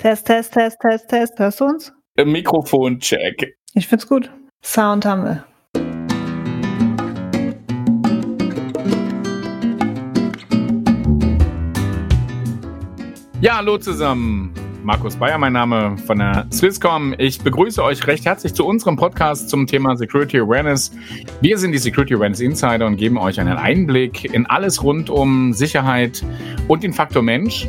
Test, Test, Test, Test, Test. Hörst du uns? Mikrofon-Check. Ich find's gut. Sound haben wir. Ja, hallo zusammen. Markus Bayer, mein Name von der Swisscom. Ich begrüße euch recht herzlich zu unserem Podcast zum Thema Security Awareness. Wir sind die Security Awareness Insider und geben euch einen Einblick in alles rund um Sicherheit und den Faktor Mensch.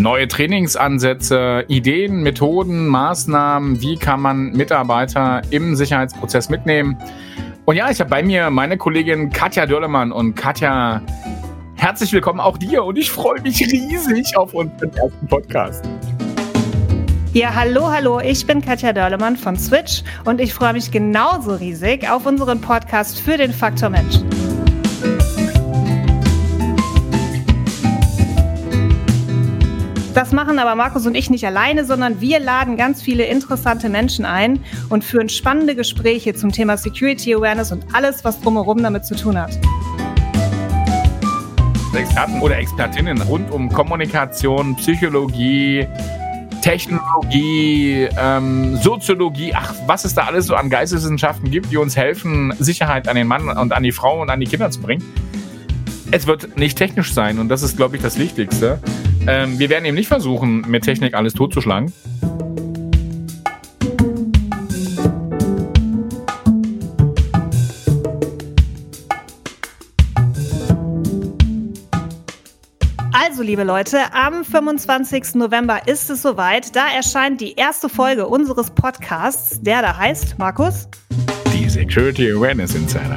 Neue Trainingsansätze, Ideen, Methoden, Maßnahmen, wie kann man Mitarbeiter im Sicherheitsprozess mitnehmen. Und ja, ich habe bei mir meine Kollegin Katja Dörlemann und Katja, herzlich willkommen auch dir und ich freue mich riesig auf unseren ersten Podcast. Ja, hallo, hallo, ich bin Katja Dörlemann von Switch und ich freue mich genauso riesig auf unseren Podcast für den Faktor Mensch. Das machen aber Markus und ich nicht alleine, sondern wir laden ganz viele interessante Menschen ein und führen spannende Gespräche zum Thema Security Awareness und alles, was drumherum damit zu tun hat. Experten oder Expertinnen rund um Kommunikation, Psychologie, Technologie, ähm, Soziologie, ach, was es da alles so an Geisteswissenschaften gibt, die uns helfen, Sicherheit an den Mann und an die Frau und an die Kinder zu bringen. Es wird nicht technisch sein und das ist, glaube ich, das Wichtigste. Ähm, wir werden eben nicht versuchen, mit Technik alles totzuschlagen. Also, liebe Leute, am 25. November ist es soweit. Da erscheint die erste Folge unseres Podcasts, der da heißt, Markus? Die Security Awareness Insider.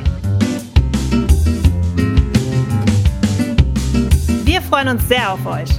Wir freuen uns sehr auf euch.